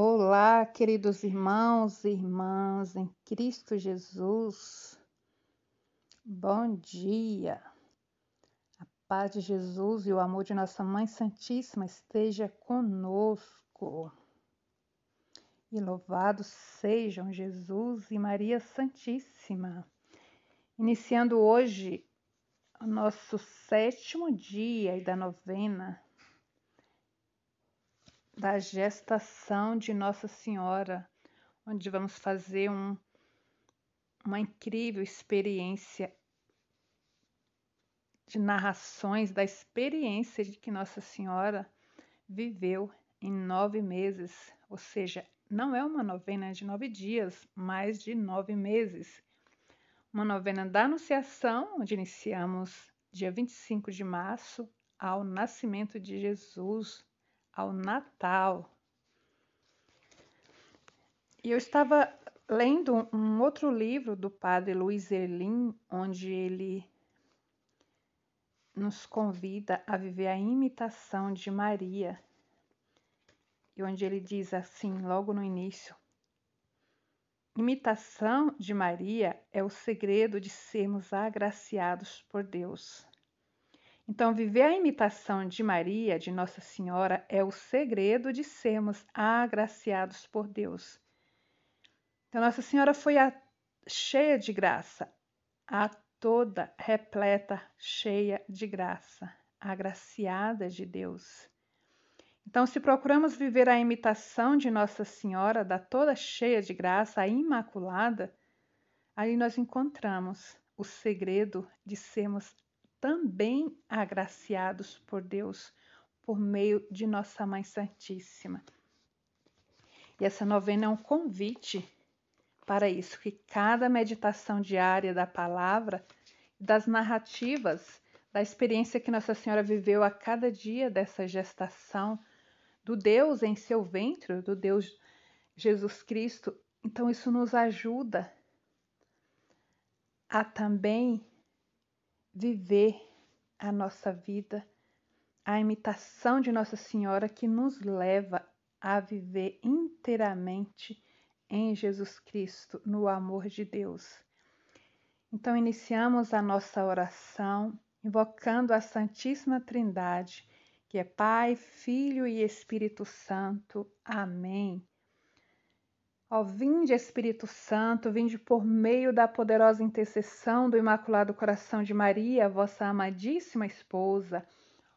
Olá, queridos irmãos e irmãs em Cristo Jesus. Bom dia. A paz de Jesus e o amor de nossa Mãe Santíssima esteja conosco. E louvados sejam Jesus e Maria Santíssima. Iniciando hoje o nosso sétimo dia da novena da gestação de Nossa Senhora, onde vamos fazer um, uma incrível experiência de narrações da experiência de que Nossa Senhora viveu em nove meses, ou seja, não é uma novena de nove dias, mas de nove meses. Uma novena da Anunciação, onde iniciamos dia 25 de março, ao nascimento de Jesus, ao Natal. E eu estava lendo um outro livro do padre Luiz Erlim, onde ele nos convida a viver a imitação de Maria. E onde ele diz assim, logo no início: Imitação de Maria é o segredo de sermos agraciados por Deus. Então, viver a imitação de Maria, de Nossa Senhora, é o segredo de sermos agraciados por Deus. Então, Nossa Senhora foi a, cheia de graça, a toda repleta, cheia de graça, agraciada de Deus. Então, se procuramos viver a imitação de Nossa Senhora, da toda cheia de graça, a Imaculada, aí nós encontramos o segredo de sermos também agraciados por Deus por meio de Nossa Mãe Santíssima. E essa novena é um convite para isso, que cada meditação diária da palavra, das narrativas, da experiência que Nossa Senhora viveu a cada dia dessa gestação, do Deus em seu ventre, do Deus Jesus Cristo. Então, isso nos ajuda a também viver a nossa vida, a imitação de Nossa Senhora que nos leva a viver inteiramente em Jesus Cristo, no amor de Deus. Então, iniciamos a nossa oração invocando a Santíssima Trindade, que é Pai, Filho e Espírito Santo. Amém. Ó vinde Espírito Santo, vinde por meio da poderosa intercessão do Imaculado Coração de Maria, vossa amadíssima esposa.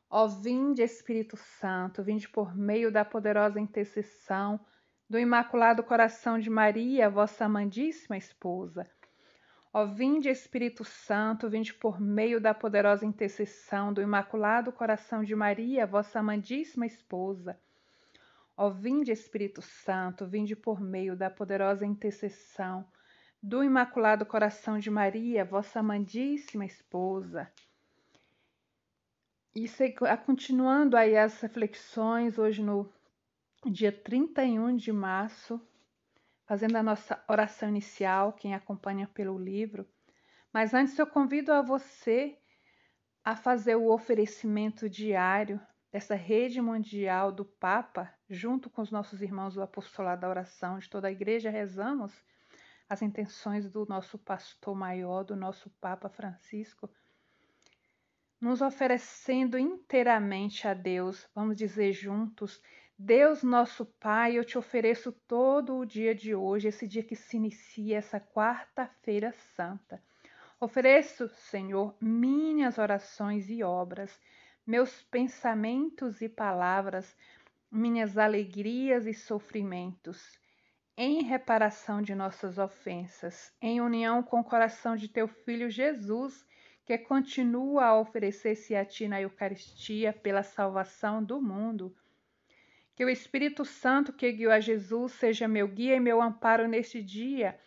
Ó vinde Espírito Santo, vinde por meio da poderosa intercessão do Imaculado Coração de Maria, vossa amadíssima esposa. Ó vinde Espírito Santo, vinde por meio da poderosa intercessão do Imaculado Coração de Maria, vossa amadíssima esposa. Ó vinde Espírito Santo, vinde por meio da poderosa intercessão do Imaculado Coração de Maria, vossa amadíssima esposa. E continuando aí as reflexões, hoje no dia 31 de março, fazendo a nossa oração inicial, quem acompanha pelo livro. Mas antes eu convido a você a fazer o oferecimento diário dessa rede mundial do Papa, junto com os nossos irmãos do Apostolado da Oração de toda a Igreja, rezamos as intenções do nosso pastor maior, do nosso Papa Francisco, nos oferecendo inteiramente a Deus. Vamos dizer juntos: Deus, nosso Pai, eu te ofereço todo o dia de hoje, esse dia que se inicia, essa quarta-feira santa. Ofereço, Senhor, minhas orações e obras meus pensamentos e palavras, minhas alegrias e sofrimentos, em reparação de nossas ofensas, em união com o coração de teu Filho Jesus, que continua a oferecer-se a ti na Eucaristia pela salvação do mundo. Que o Espírito Santo que guiou a Jesus seja meu guia e meu amparo neste dia,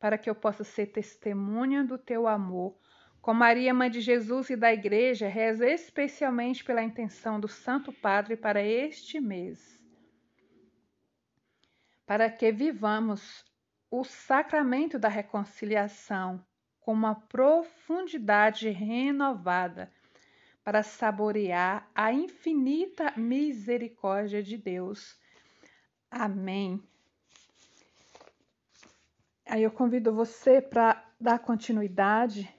para que eu possa ser testemunha do teu amor com Maria, Mãe de Jesus e da Igreja, reza especialmente pela intenção do Santo Padre para este mês. Para que vivamos o sacramento da reconciliação com uma profundidade renovada, para saborear a infinita misericórdia de Deus, Amém. Aí eu convido você para dar continuidade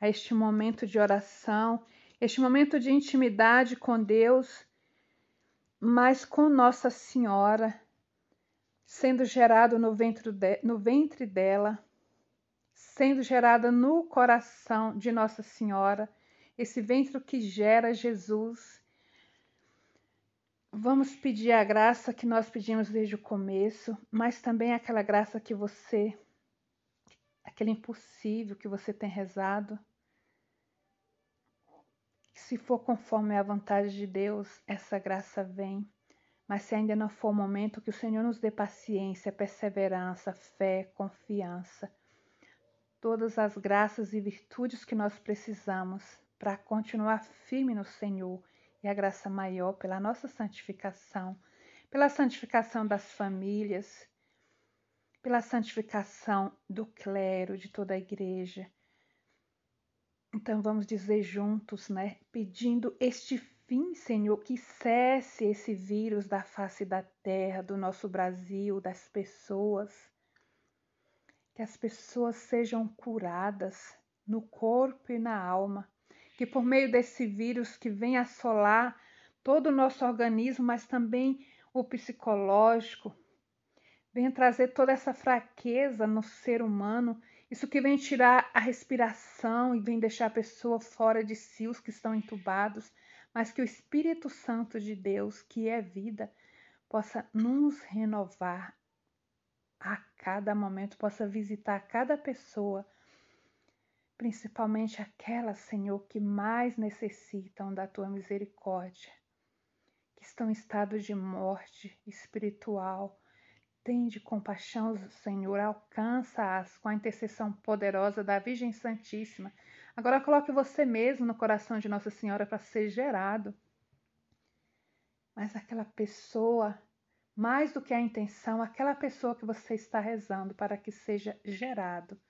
a este momento de oração, este momento de intimidade com Deus, mas com Nossa Senhora, sendo gerado no ventre, de, no ventre dela, sendo gerada no coração de Nossa Senhora, esse ventre que gera Jesus. Vamos pedir a graça que nós pedimos desde o começo, mas também aquela graça que você, aquele impossível que você tem rezado, se for conforme a vontade de Deus, essa graça vem. Mas se ainda não for o momento, que o Senhor nos dê paciência, perseverança, fé, confiança, todas as graças e virtudes que nós precisamos para continuar firme no Senhor e a graça maior pela nossa santificação, pela santificação das famílias, pela santificação do clero, de toda a igreja, então vamos dizer juntos, né? Pedindo este fim, Senhor, que cesse esse vírus da face da terra, do nosso Brasil, das pessoas. Que as pessoas sejam curadas no corpo e na alma. Que por meio desse vírus que vem assolar todo o nosso organismo, mas também o psicológico, venha trazer toda essa fraqueza no ser humano isso que vem tirar a respiração e vem deixar a pessoa fora de si, os que estão entubados, mas que o Espírito Santo de Deus, que é vida, possa nos renovar a cada momento, possa visitar cada pessoa, principalmente aquelas, Senhor, que mais necessitam da tua misericórdia, que estão em estado de morte espiritual, Tende compaixão, Senhor, alcança-as com a intercessão poderosa da Virgem Santíssima. Agora coloque você mesmo no coração de Nossa Senhora para ser gerado. Mas aquela pessoa, mais do que a intenção, aquela pessoa que você está rezando para que seja gerado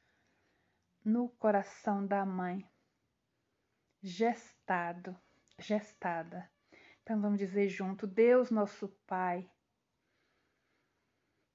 no coração da mãe, gestado, gestada. Então vamos dizer junto: Deus, nosso Pai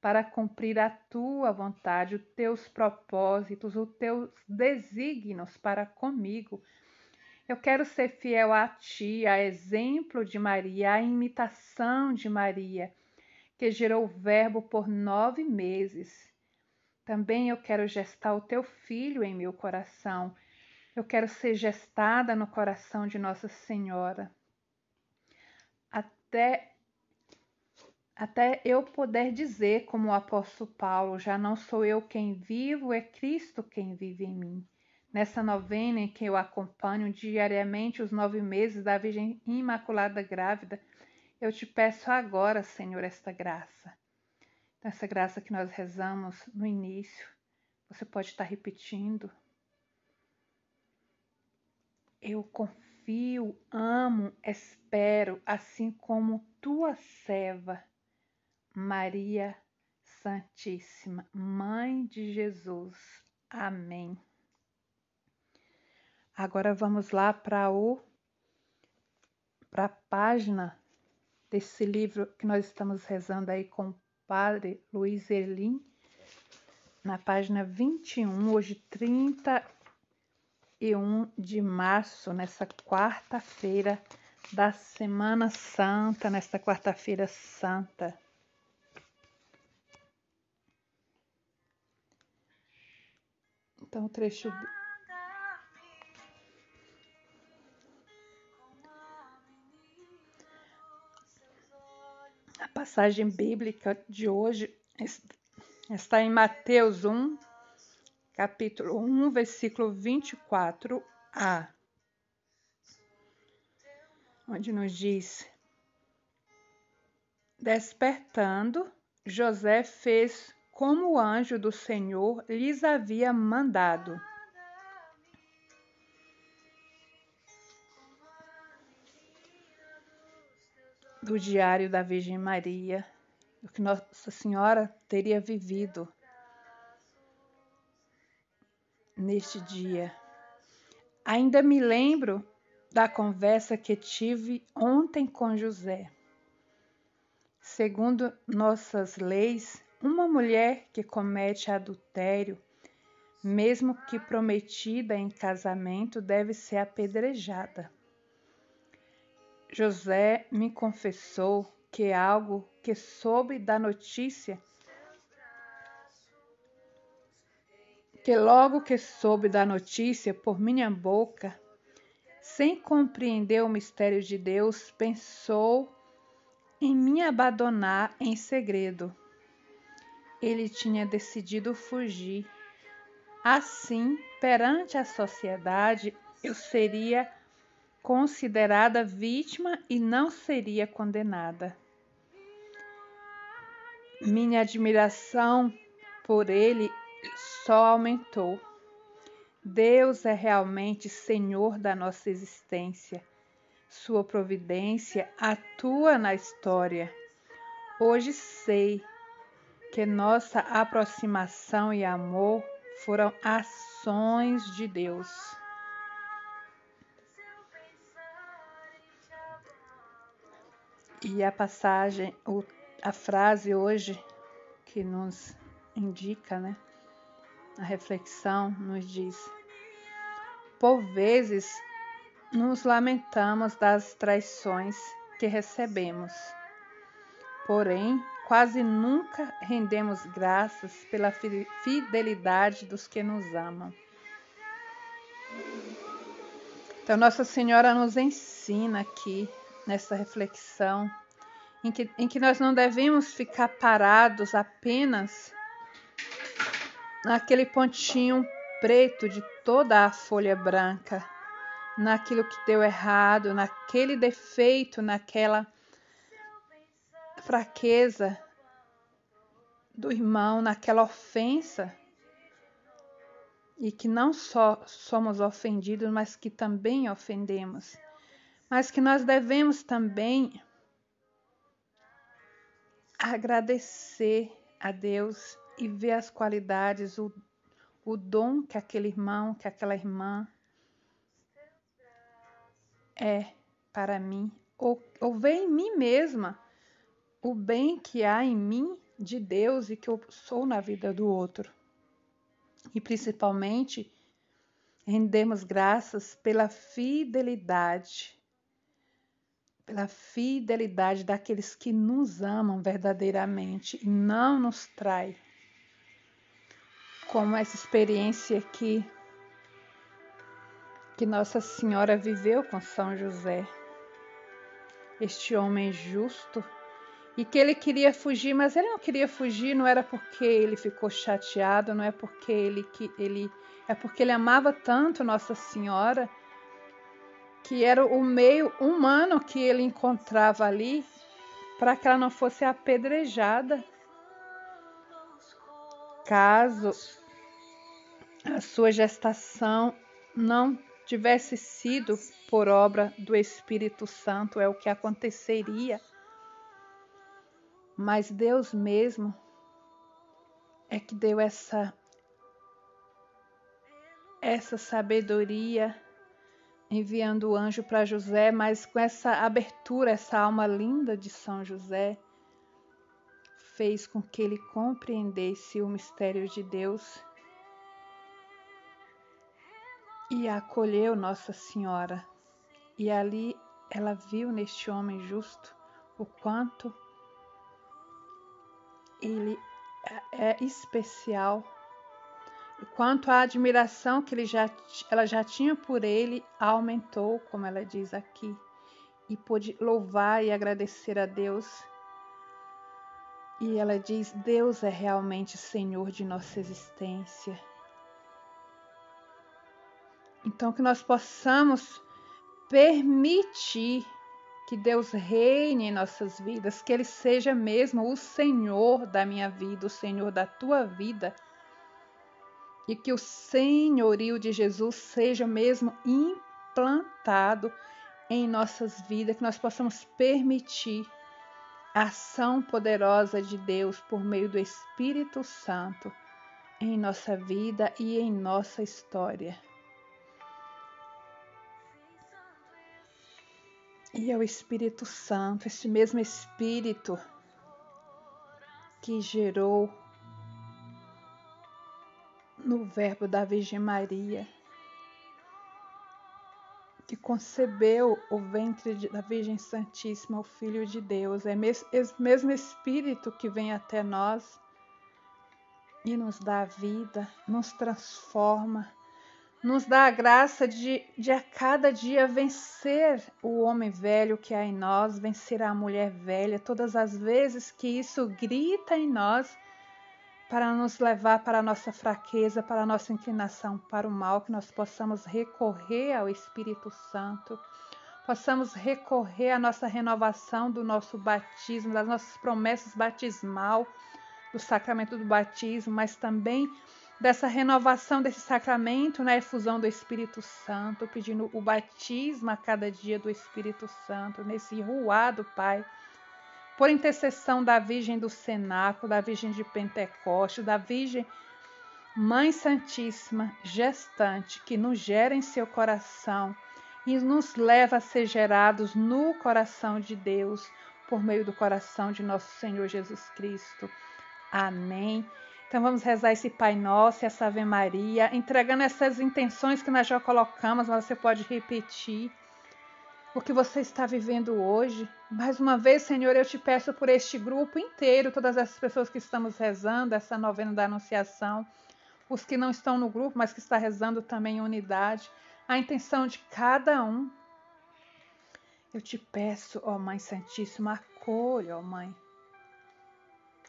para cumprir a tua vontade, os teus propósitos, os teus desígnios para comigo. Eu quero ser fiel a ti, a exemplo de Maria, a imitação de Maria, que gerou o Verbo por nove meses. Também eu quero gestar o teu filho em meu coração. Eu quero ser gestada no coração de Nossa Senhora. Até até eu poder dizer, como o apóstolo Paulo, já não sou eu quem vivo, é Cristo quem vive em mim. Nessa novena em que eu acompanho diariamente os nove meses da Virgem Imaculada Grávida, eu te peço agora, Senhor, esta graça. Essa graça que nós rezamos no início, você pode estar repetindo. Eu confio, amo, espero, assim como tua serva Maria Santíssima, Mãe de Jesus. Amém. Agora vamos lá para o para a página desse livro que nós estamos rezando aí com o Padre Luiz Erlim, na página 21, hoje 31 de março, nessa quarta-feira da Semana Santa, nesta quarta-feira santa. Então, o trecho. A passagem bíblica de hoje está em Mateus 1, capítulo 1, versículo 24a, onde nos diz: Despertando, José fez como o anjo do Senhor lhes havia mandado. Do Diário da Virgem Maria, o que Nossa Senhora teria vivido neste dia. Ainda me lembro da conversa que tive ontem com José. Segundo nossas leis, uma mulher que comete adultério, mesmo que prometida em casamento, deve ser apedrejada. José me confessou que algo que soube da notícia que logo que soube da notícia por minha boca, sem compreender o mistério de Deus, pensou em me abandonar em segredo. Ele tinha decidido fugir. Assim, perante a sociedade, eu seria considerada vítima e não seria condenada. Minha admiração por ele só aumentou. Deus é realmente Senhor da nossa existência. Sua providência atua na história. Hoje sei que nossa aproximação e amor foram ações de Deus. E a passagem, a frase hoje que nos indica, né? A reflexão nos diz: Por vezes nos lamentamos das traições que recebemos, porém quase nunca rendemos graças pela fidelidade dos que nos amam. Então, Nossa Senhora nos ensina aqui nessa reflexão em que, em que nós não devemos ficar parados apenas naquele pontinho preto de toda a folha branca, naquilo que deu errado, naquele defeito, naquela fraqueza do irmão, naquela ofensa. E que não só somos ofendidos, mas que também ofendemos. Mas que nós devemos também agradecer a Deus e ver as qualidades, o, o dom que aquele irmão, que aquela irmã é para mim, ou, ou ver em mim mesma o bem que há em mim de Deus e que eu sou na vida do outro. E principalmente, rendemos graças pela fidelidade, pela fidelidade daqueles que nos amam verdadeiramente e não nos traem como essa experiência aqui que Nossa Senhora viveu com São José, este homem justo, e que ele queria fugir, mas ele não queria fugir, não era porque ele ficou chateado, não é porque ele que ele é porque ele amava tanto Nossa Senhora que era o meio humano que ele encontrava ali para que ela não fosse apedrejada caso a sua gestação não tivesse sido por obra do Espírito Santo, é o que aconteceria. Mas Deus mesmo é que deu essa essa sabedoria enviando o anjo para José, mas com essa abertura, essa alma linda de São José, fez com que ele compreendesse o mistério de Deus e acolheu Nossa Senhora. E ali ela viu neste homem justo o quanto ele é, é especial, quanto a admiração que já, ela já tinha por ele aumentou, como ela diz aqui, e pôde louvar e agradecer a Deus. E ela diz: Deus é realmente Senhor de nossa existência. Então, que nós possamos permitir Que Deus reine em nossas vidas, que Ele seja mesmo o Senhor da minha vida, o Senhor da tua vida. E que o senhorio de Jesus seja mesmo implantado em nossas vidas, que nós possamos permitir a ação poderosa de Deus por meio do Espírito Santo em nossa vida e em nossa história. E é o Espírito Santo, esse mesmo Espírito que gerou no Verbo da Virgem Maria que concebeu o ventre da Virgem Santíssima, o Filho de Deus. É o mesmo Espírito que vem até nós e nos dá vida, nos transforma, nos dá a graça de, de a cada dia vencer o homem velho que há em nós, vencer a mulher velha, todas as vezes que isso grita em nós para nos levar para a nossa fraqueza, para a nossa inclinação para o mal, que nós possamos recorrer ao Espírito Santo, possamos recorrer à nossa renovação do nosso batismo, das nossas promessas batismal, do sacramento do batismo, mas também dessa renovação desse sacramento na efusão do Espírito Santo, pedindo o batismo a cada dia do Espírito Santo, nesse ruá do Pai por intercessão da Virgem do Cenáculo, da Virgem de Pentecostes, da Virgem Mãe Santíssima, gestante, que nos gera em seu coração e nos leva a ser gerados no coração de Deus, por meio do coração de nosso Senhor Jesus Cristo. Amém. Então vamos rezar esse Pai Nosso, essa Ave Maria, entregando essas intenções que nós já colocamos, mas você pode repetir o que você está vivendo hoje. Mais uma vez, Senhor, eu te peço por este grupo inteiro, todas essas pessoas que estamos rezando, essa novena da Anunciação, os que não estão no grupo, mas que está rezando também em unidade, a intenção de cada um. Eu te peço, ó Mãe Santíssima, acolha, ó Mãe.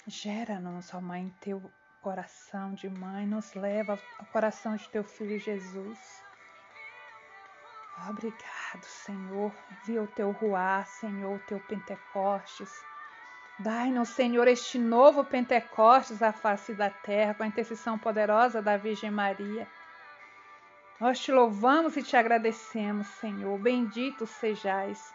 Gera-nos, ó Mãe, teu coração de mãe, nos leva ao coração de teu filho Jesus. Obrigado, Senhor. Envia o teu ruá, Senhor, o teu Pentecostes. Dai-nos, Senhor, este novo Pentecostes à face da terra, com a intercessão poderosa da Virgem Maria. Nós te louvamos e te agradecemos, Senhor. Bendito sejais.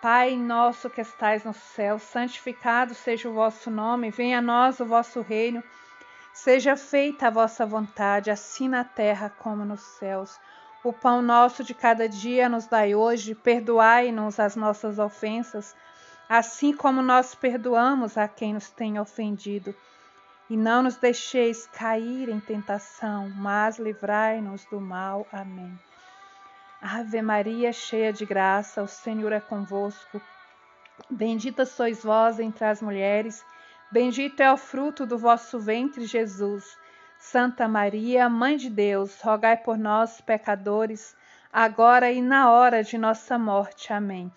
Pai nosso que estais no céu, santificado seja o vosso nome, venha a nós o vosso reino. Seja feita a vossa vontade, assim na terra como nos céus. O pão nosso de cada dia nos dai hoje, perdoai-nos as nossas ofensas, assim como nós perdoamos a quem nos tem ofendido. E não nos deixeis cair em tentação, mas livrai-nos do mal. Amém. Ave Maria, cheia de graça, o Senhor é convosco. Bendita sois vós entre as mulheres, bendito é o fruto do vosso ventre, Jesus. Santa Maria, Mãe de Deus, rogai por nós, pecadores, agora e na hora de nossa morte. Amém.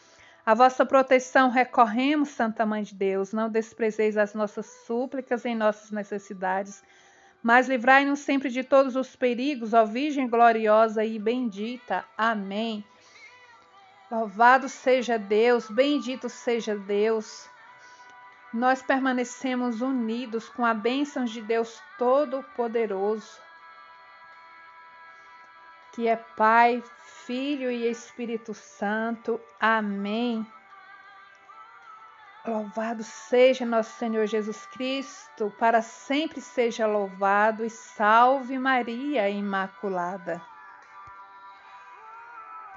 A vossa proteção recorremos, Santa Mãe de Deus, não desprezeis as nossas súplicas em nossas necessidades, mas livrai-nos sempre de todos os perigos, ó Virgem gloriosa e bendita. Amém. Louvado seja Deus, bendito seja Deus nós permanecemos unidos com a bênção de Deus Todo-Poderoso, que é Pai, Filho e Espírito Santo. Amém. Louvado seja nosso Senhor Jesus Cristo, para sempre seja louvado e salve Maria Imaculada.